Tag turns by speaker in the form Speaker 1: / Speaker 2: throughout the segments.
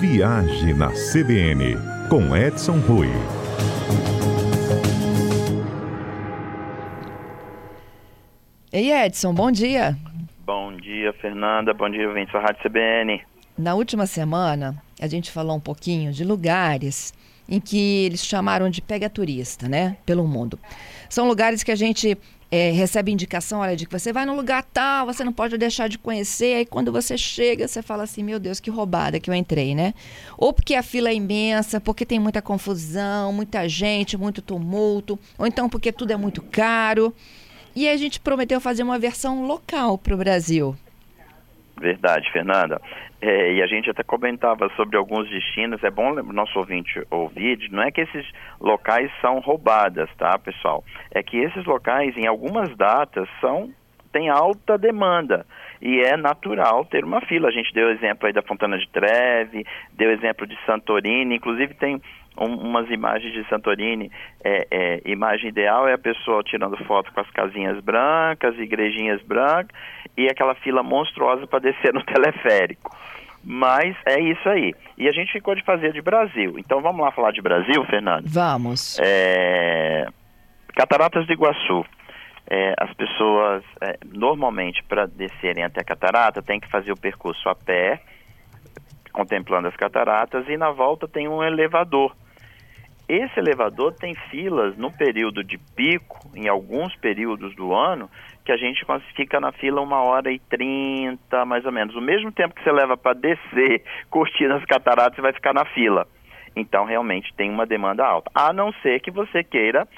Speaker 1: Viagem na CBN, com Edson Rui.
Speaker 2: Ei, Edson, bom dia.
Speaker 3: Bom dia, Fernanda. Bom dia, Vinte Rádio CBN.
Speaker 2: Na última semana, a gente falou um pouquinho de lugares em que eles chamaram de pega turista, né? Pelo mundo. São lugares que a gente é, recebe indicação, olha, de que você vai num lugar tal, você não pode deixar de conhecer, aí quando você chega, você fala assim, meu Deus, que roubada que eu entrei, né? Ou porque a fila é imensa, porque tem muita confusão, muita gente, muito tumulto, ou então porque tudo é muito caro. E a gente prometeu fazer uma versão local para o Brasil.
Speaker 3: Verdade, Fernanda. É, e a gente até comentava sobre alguns destinos. É bom o nosso ouvinte ouvir. Não é que esses locais são roubadas, tá, pessoal? É que esses locais, em algumas datas, são tem alta demanda e é natural ter uma fila. A gente deu exemplo aí da Fontana de Treve, deu exemplo de Santorini, inclusive tem um, umas imagens de Santorini. É, é, imagem ideal é a pessoa tirando foto com as casinhas brancas, igrejinhas brancas e aquela fila monstruosa para descer no teleférico. Mas é isso aí. E a gente ficou de fazer de Brasil. Então vamos lá falar de Brasil, Fernando?
Speaker 2: Vamos.
Speaker 3: É... Cataratas do Iguaçu. É, as pessoas, é, normalmente, para descerem até a catarata, tem que fazer o percurso a pé, contemplando as cataratas, e na volta tem um elevador. Esse elevador tem filas no período de pico, em alguns períodos do ano, que a gente fica na fila uma hora e trinta, mais ou menos. O mesmo tempo que você leva para descer, curtir as cataratas, você vai ficar na fila. Então, realmente tem uma demanda alta. A não ser que você queira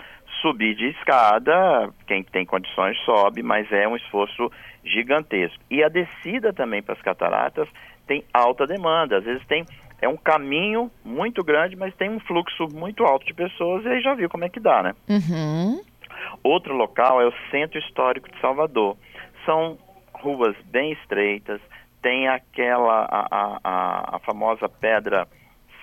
Speaker 3: subir de escada, quem tem condições sobe, mas é um esforço gigantesco. E a descida também para as cataratas tem alta demanda. Às vezes tem é um caminho muito grande, mas tem um fluxo muito alto de pessoas e aí já viu como é que dá, né?
Speaker 2: Uhum.
Speaker 3: Outro local é o Centro Histórico de Salvador. São ruas bem estreitas, tem aquela a, a, a famosa pedra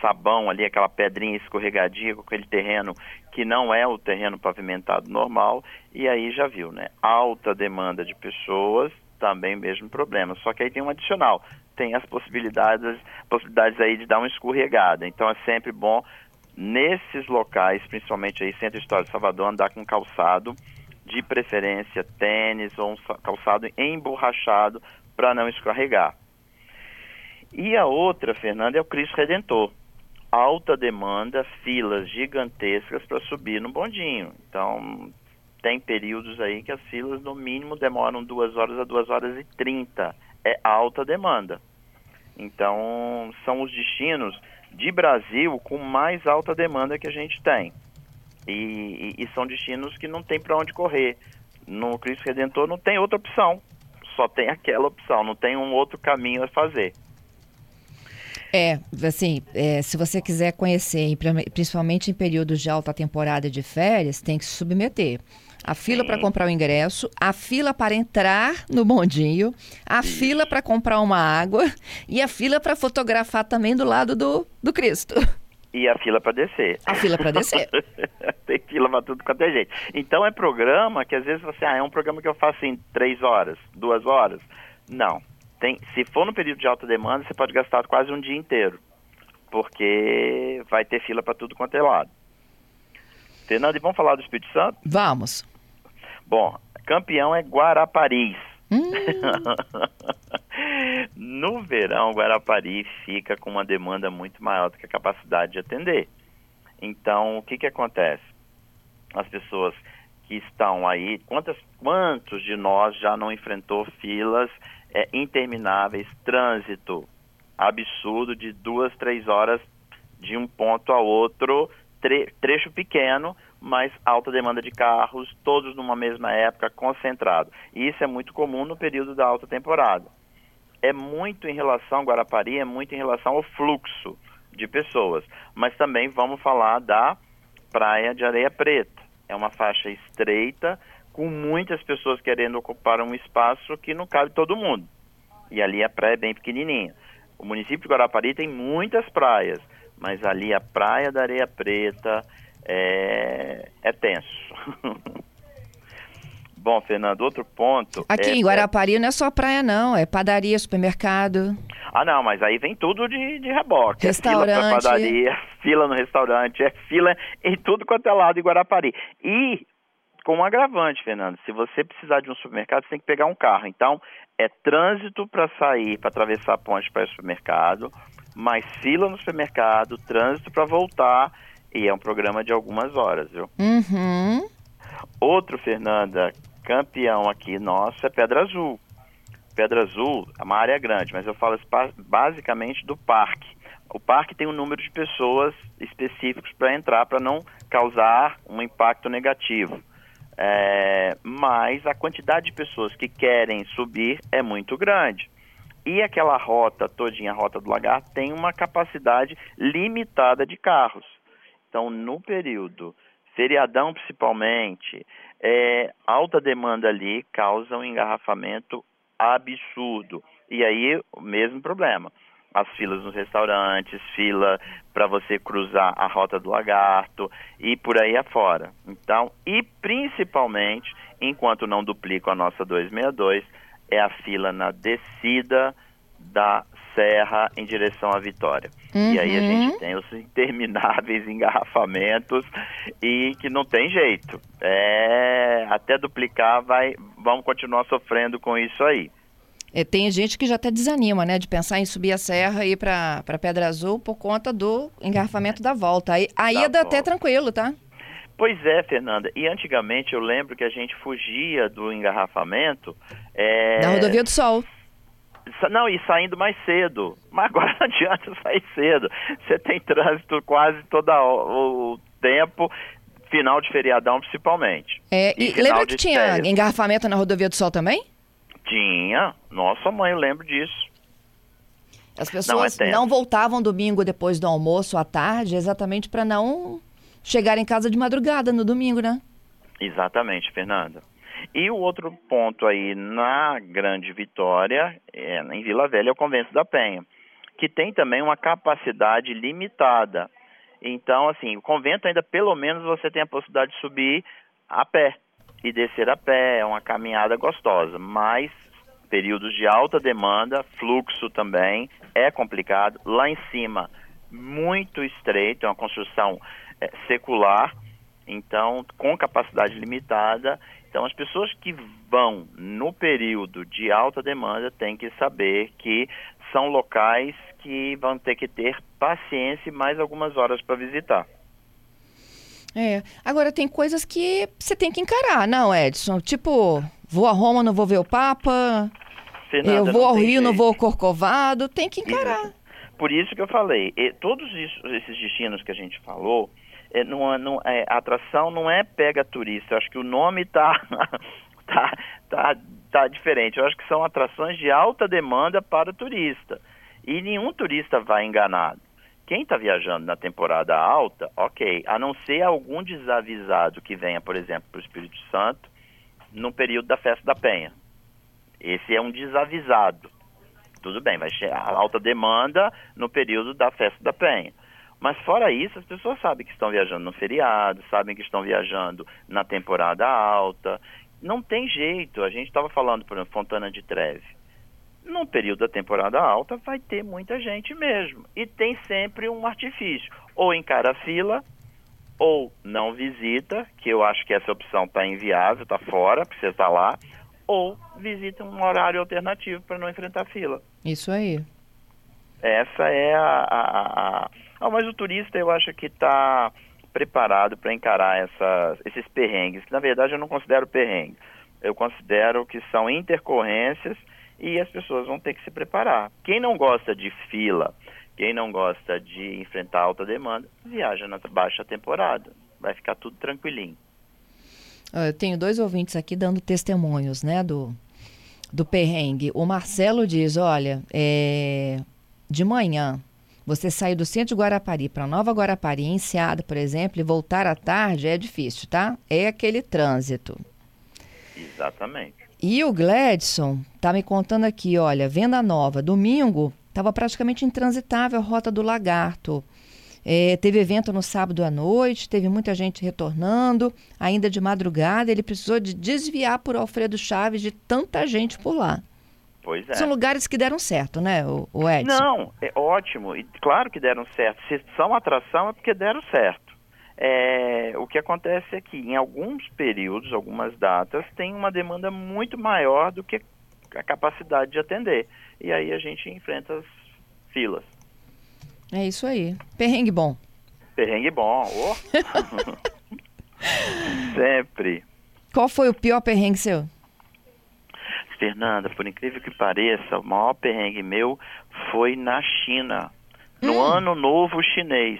Speaker 3: sabão ali, aquela pedrinha escorregadia com aquele terreno que não é o terreno pavimentado normal, e aí já viu, né? Alta demanda de pessoas, também mesmo problema. Só que aí tem um adicional, tem as possibilidades, possibilidades aí de dar uma escorregada. Então é sempre bom nesses locais, principalmente aí Centro Histórico de Salvador, andar com calçado, de preferência tênis ou um calçado emborrachado para não escorregar. E a outra, Fernanda, é o Cristo Redentor. Alta demanda, filas gigantescas para subir no bondinho. Então, tem períodos aí que as filas no mínimo demoram duas horas a duas horas e trinta. É alta demanda. Então, são os destinos de Brasil com mais alta demanda que a gente tem. E, e, e são destinos que não tem para onde correr. No Cristo Redentor não tem outra opção, só tem aquela opção, não tem um outro caminho a fazer.
Speaker 2: É, assim, é, se você quiser conhecer, principalmente em períodos de alta temporada de férias, tem que se submeter a fila para comprar o ingresso, a fila para entrar no bondinho, a fila para comprar uma água e a fila para fotografar também do lado do, do Cristo.
Speaker 3: E a fila para descer.
Speaker 2: A fila para descer.
Speaker 3: Tem fila para tudo quanto é jeito. Então é programa que às vezes você, ah, é um programa que eu faço em três horas, duas horas. Não. Tem, se for no período de alta demanda, você pode gastar quase um dia inteiro. Porque vai ter fila para tudo quanto é lado. Fernando, e vamos falar do Espírito Santo?
Speaker 2: Vamos.
Speaker 3: Bom, campeão é Guarapari.
Speaker 2: Hum.
Speaker 3: no verão, Guarapari fica com uma demanda muito maior do que a capacidade de atender. Então, o que, que acontece? As pessoas que estão aí, quantas, quantos de nós já não enfrentou filas é, intermináveis, trânsito absurdo de duas, três horas de um ponto a outro, tre trecho pequeno, mas alta demanda de carros, todos numa mesma época, concentrado. E isso é muito comum no período da alta temporada. É muito em relação, Guarapari, é muito em relação ao fluxo de pessoas. Mas também vamos falar da Praia de Areia Preta. É uma faixa estreita, com muitas pessoas querendo ocupar um espaço que não cabe todo mundo. E ali a praia é bem pequenininha. O município de Guarapari tem muitas praias, mas ali a Praia da Areia Preta é, é tenso. Bom, Fernando, outro ponto.
Speaker 2: Aqui
Speaker 3: é,
Speaker 2: em Guarapari não é só praia, não. É padaria, supermercado.
Speaker 3: Ah, não, mas aí vem tudo de, de reboque.
Speaker 2: Restaurante.
Speaker 3: É fila pra padaria, fila no restaurante, é fila em tudo quanto é lado em Guarapari. E com um agravante, Fernando, se você precisar de um supermercado, você tem que pegar um carro. Então, é trânsito para sair, para atravessar a ponte para o supermercado, mais fila no supermercado, trânsito para voltar, e é um programa de algumas horas, viu?
Speaker 2: Uhum.
Speaker 3: Outro, Fernanda, campeão aqui nosso é Pedra Azul. Pedra Azul é uma área grande, mas eu falo basicamente do parque. O parque tem um número de pessoas específicos para entrar, para não causar um impacto negativo. É, mas a quantidade de pessoas que querem subir é muito grande. E aquela rota todinha, a rota do lagar, tem uma capacidade limitada de carros. Então, no período feriadão principalmente, é, alta demanda ali causa um engarrafamento absurdo. E aí, o mesmo problema. As filas nos restaurantes, fila para você cruzar a rota do lagarto e por aí afora. Então, e principalmente, enquanto não duplico a nossa 262, é a fila na descida da serra em direção à Vitória. Uhum. E aí a gente uhum. tem os intermináveis engarrafamentos e que não tem jeito. É, até duplicar vai, vamos continuar sofrendo com isso aí.
Speaker 2: É, tem gente que já até desanima, né, de pensar em subir a serra e ir para Pedra Azul por conta do engarrafamento da volta. Aí, a ida até tranquilo, tá?
Speaker 3: Pois é, Fernanda. E antigamente eu lembro que a gente fugia do engarrafamento. É...
Speaker 2: Da Rodovia do Sol.
Speaker 3: Não, e saindo mais cedo. Mas agora não adianta sair cedo. Você tem trânsito quase todo o tempo, final de feriadão principalmente.
Speaker 2: É, e, e lembra que tinha férias. engarrafamento na Rodovia do Sol também?
Speaker 3: Tinha. Nossa mãe, eu lembro disso.
Speaker 2: As pessoas não, é não voltavam domingo depois do almoço à tarde, exatamente para não chegar em casa de madrugada no domingo, né?
Speaker 3: Exatamente, Fernanda. E o outro ponto aí na Grande Vitória, é, em Vila Velha, é o Convento da Penha, que tem também uma capacidade limitada. Então, assim, o convento ainda pelo menos você tem a possibilidade de subir a pé e descer a pé, é uma caminhada gostosa, mas períodos de alta demanda, fluxo também, é complicado. Lá em cima, muito estreito, é uma construção é, secular, então com capacidade limitada então, as pessoas que vão no período de alta demanda têm que saber que são locais que vão ter que ter paciência e mais algumas horas para visitar.
Speaker 2: É. Agora, tem coisas que você tem que encarar, não, Edson? Tipo, vou a Roma, não vou ver o Papa. Fernanda, eu vou ao Rio, jeito. não vou ao Corcovado. Tem que encarar.
Speaker 3: Por isso que eu falei, todos esses destinos que a gente falou, é, não, não, é, a atração não é pega turista. Eu acho que o nome está tá, tá, tá diferente. Eu acho que são atrações de alta demanda para turista. E nenhum turista vai enganado. Quem está viajando na temporada alta, ok, a não ser algum desavisado que venha, por exemplo, para o Espírito Santo, no período da festa da Penha. Esse é um desavisado. Tudo bem, vai ser alta demanda no período da festa da Penha. Mas fora isso, as pessoas sabem que estão viajando no feriado, sabem que estão viajando na temporada alta. Não tem jeito. A gente estava falando, por exemplo, Fontana de Treve. No período da temporada alta vai ter muita gente mesmo. E tem sempre um artifício. Ou encara a fila, ou não visita, que eu acho que essa opção está inviável, está fora, precisa estar tá lá, ou visita um horário alternativo para não enfrentar fila.
Speaker 2: Isso aí.
Speaker 3: Essa é a, a, a não, mas o turista eu acho que está preparado para encarar essas, esses perrengues, que na verdade eu não considero perrengue. Eu considero que são intercorrências e as pessoas vão ter que se preparar. Quem não gosta de fila, quem não gosta de enfrentar alta demanda, viaja na baixa temporada. Vai ficar tudo tranquilinho.
Speaker 2: Eu tenho dois ouvintes aqui dando testemunhos, né, do, do perrengue. O Marcelo diz, olha, é, de manhã você sair do centro de Guarapari para Nova Guarapari, em Enseada, por exemplo, e voltar à tarde é difícil, tá? É aquele trânsito.
Speaker 3: Exatamente.
Speaker 2: E o Gladson tá me contando aqui, olha, venda nova, domingo estava praticamente intransitável a rota do Lagarto. É, teve evento no sábado à noite, teve muita gente retornando, ainda de madrugada. Ele precisou de desviar por Alfredo Chaves de tanta gente por lá.
Speaker 3: Pois é.
Speaker 2: São lugares que deram certo, né, o, o Edson?
Speaker 3: Não, é ótimo. E claro que deram certo. Se são atração é porque deram certo. É, o que acontece é que em alguns períodos, algumas datas, tem uma demanda muito maior do que a capacidade de atender. E aí a gente enfrenta as filas.
Speaker 2: É isso aí. Perrengue bom.
Speaker 3: Perrengue bom. Oh. Sempre.
Speaker 2: Qual foi o pior perrengue seu?
Speaker 3: Fernanda, por incrível que pareça, o maior perrengue meu foi na China, no hum. Ano Novo Chinês.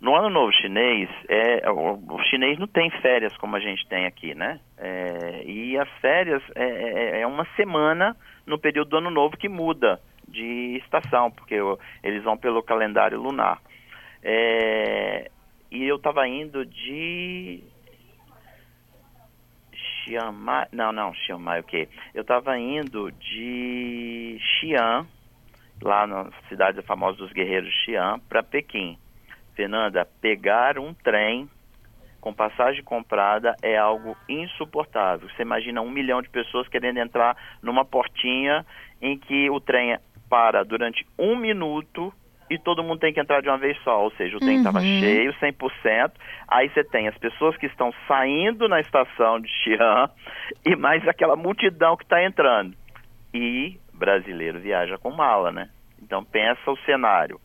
Speaker 3: No Ano Novo Chinês, é, o, o, chinês não tem férias como a gente tem aqui, né? É, e as férias é, é, é uma semana no período do Ano Novo que muda de estação, porque eles vão pelo calendário lunar. É, e eu estava indo de Chiang não, não, Chiang Mai o quê? Eu estava indo de Xi'an, lá na cidade famosa dos guerreiros Xi'an, para Pequim. Fernanda, pegar um trem com passagem comprada é algo insuportável. Você imagina um milhão de pessoas querendo entrar numa portinha em que o trem para durante um minuto e todo mundo tem que entrar de uma vez só, ou seja, o trem estava uhum. cheio, 100%, aí você tem as pessoas que estão saindo na estação de Xi'an e mais aquela multidão que está entrando. E brasileiro viaja com mala, né? Então pensa o cenário.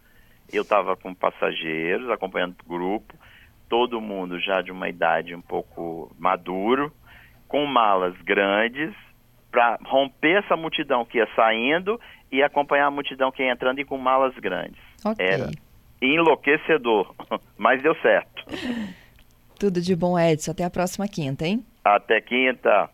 Speaker 3: Eu estava com passageiros, acompanhando o grupo, todo mundo já de uma idade um pouco maduro, com malas grandes, para romper essa multidão que ia saindo e acompanhar a multidão que ia entrando e com malas grandes.
Speaker 2: Okay.
Speaker 3: Era enlouquecedor, mas deu certo.
Speaker 2: Tudo de bom, Edson. Até a próxima quinta, hein?
Speaker 3: Até quinta.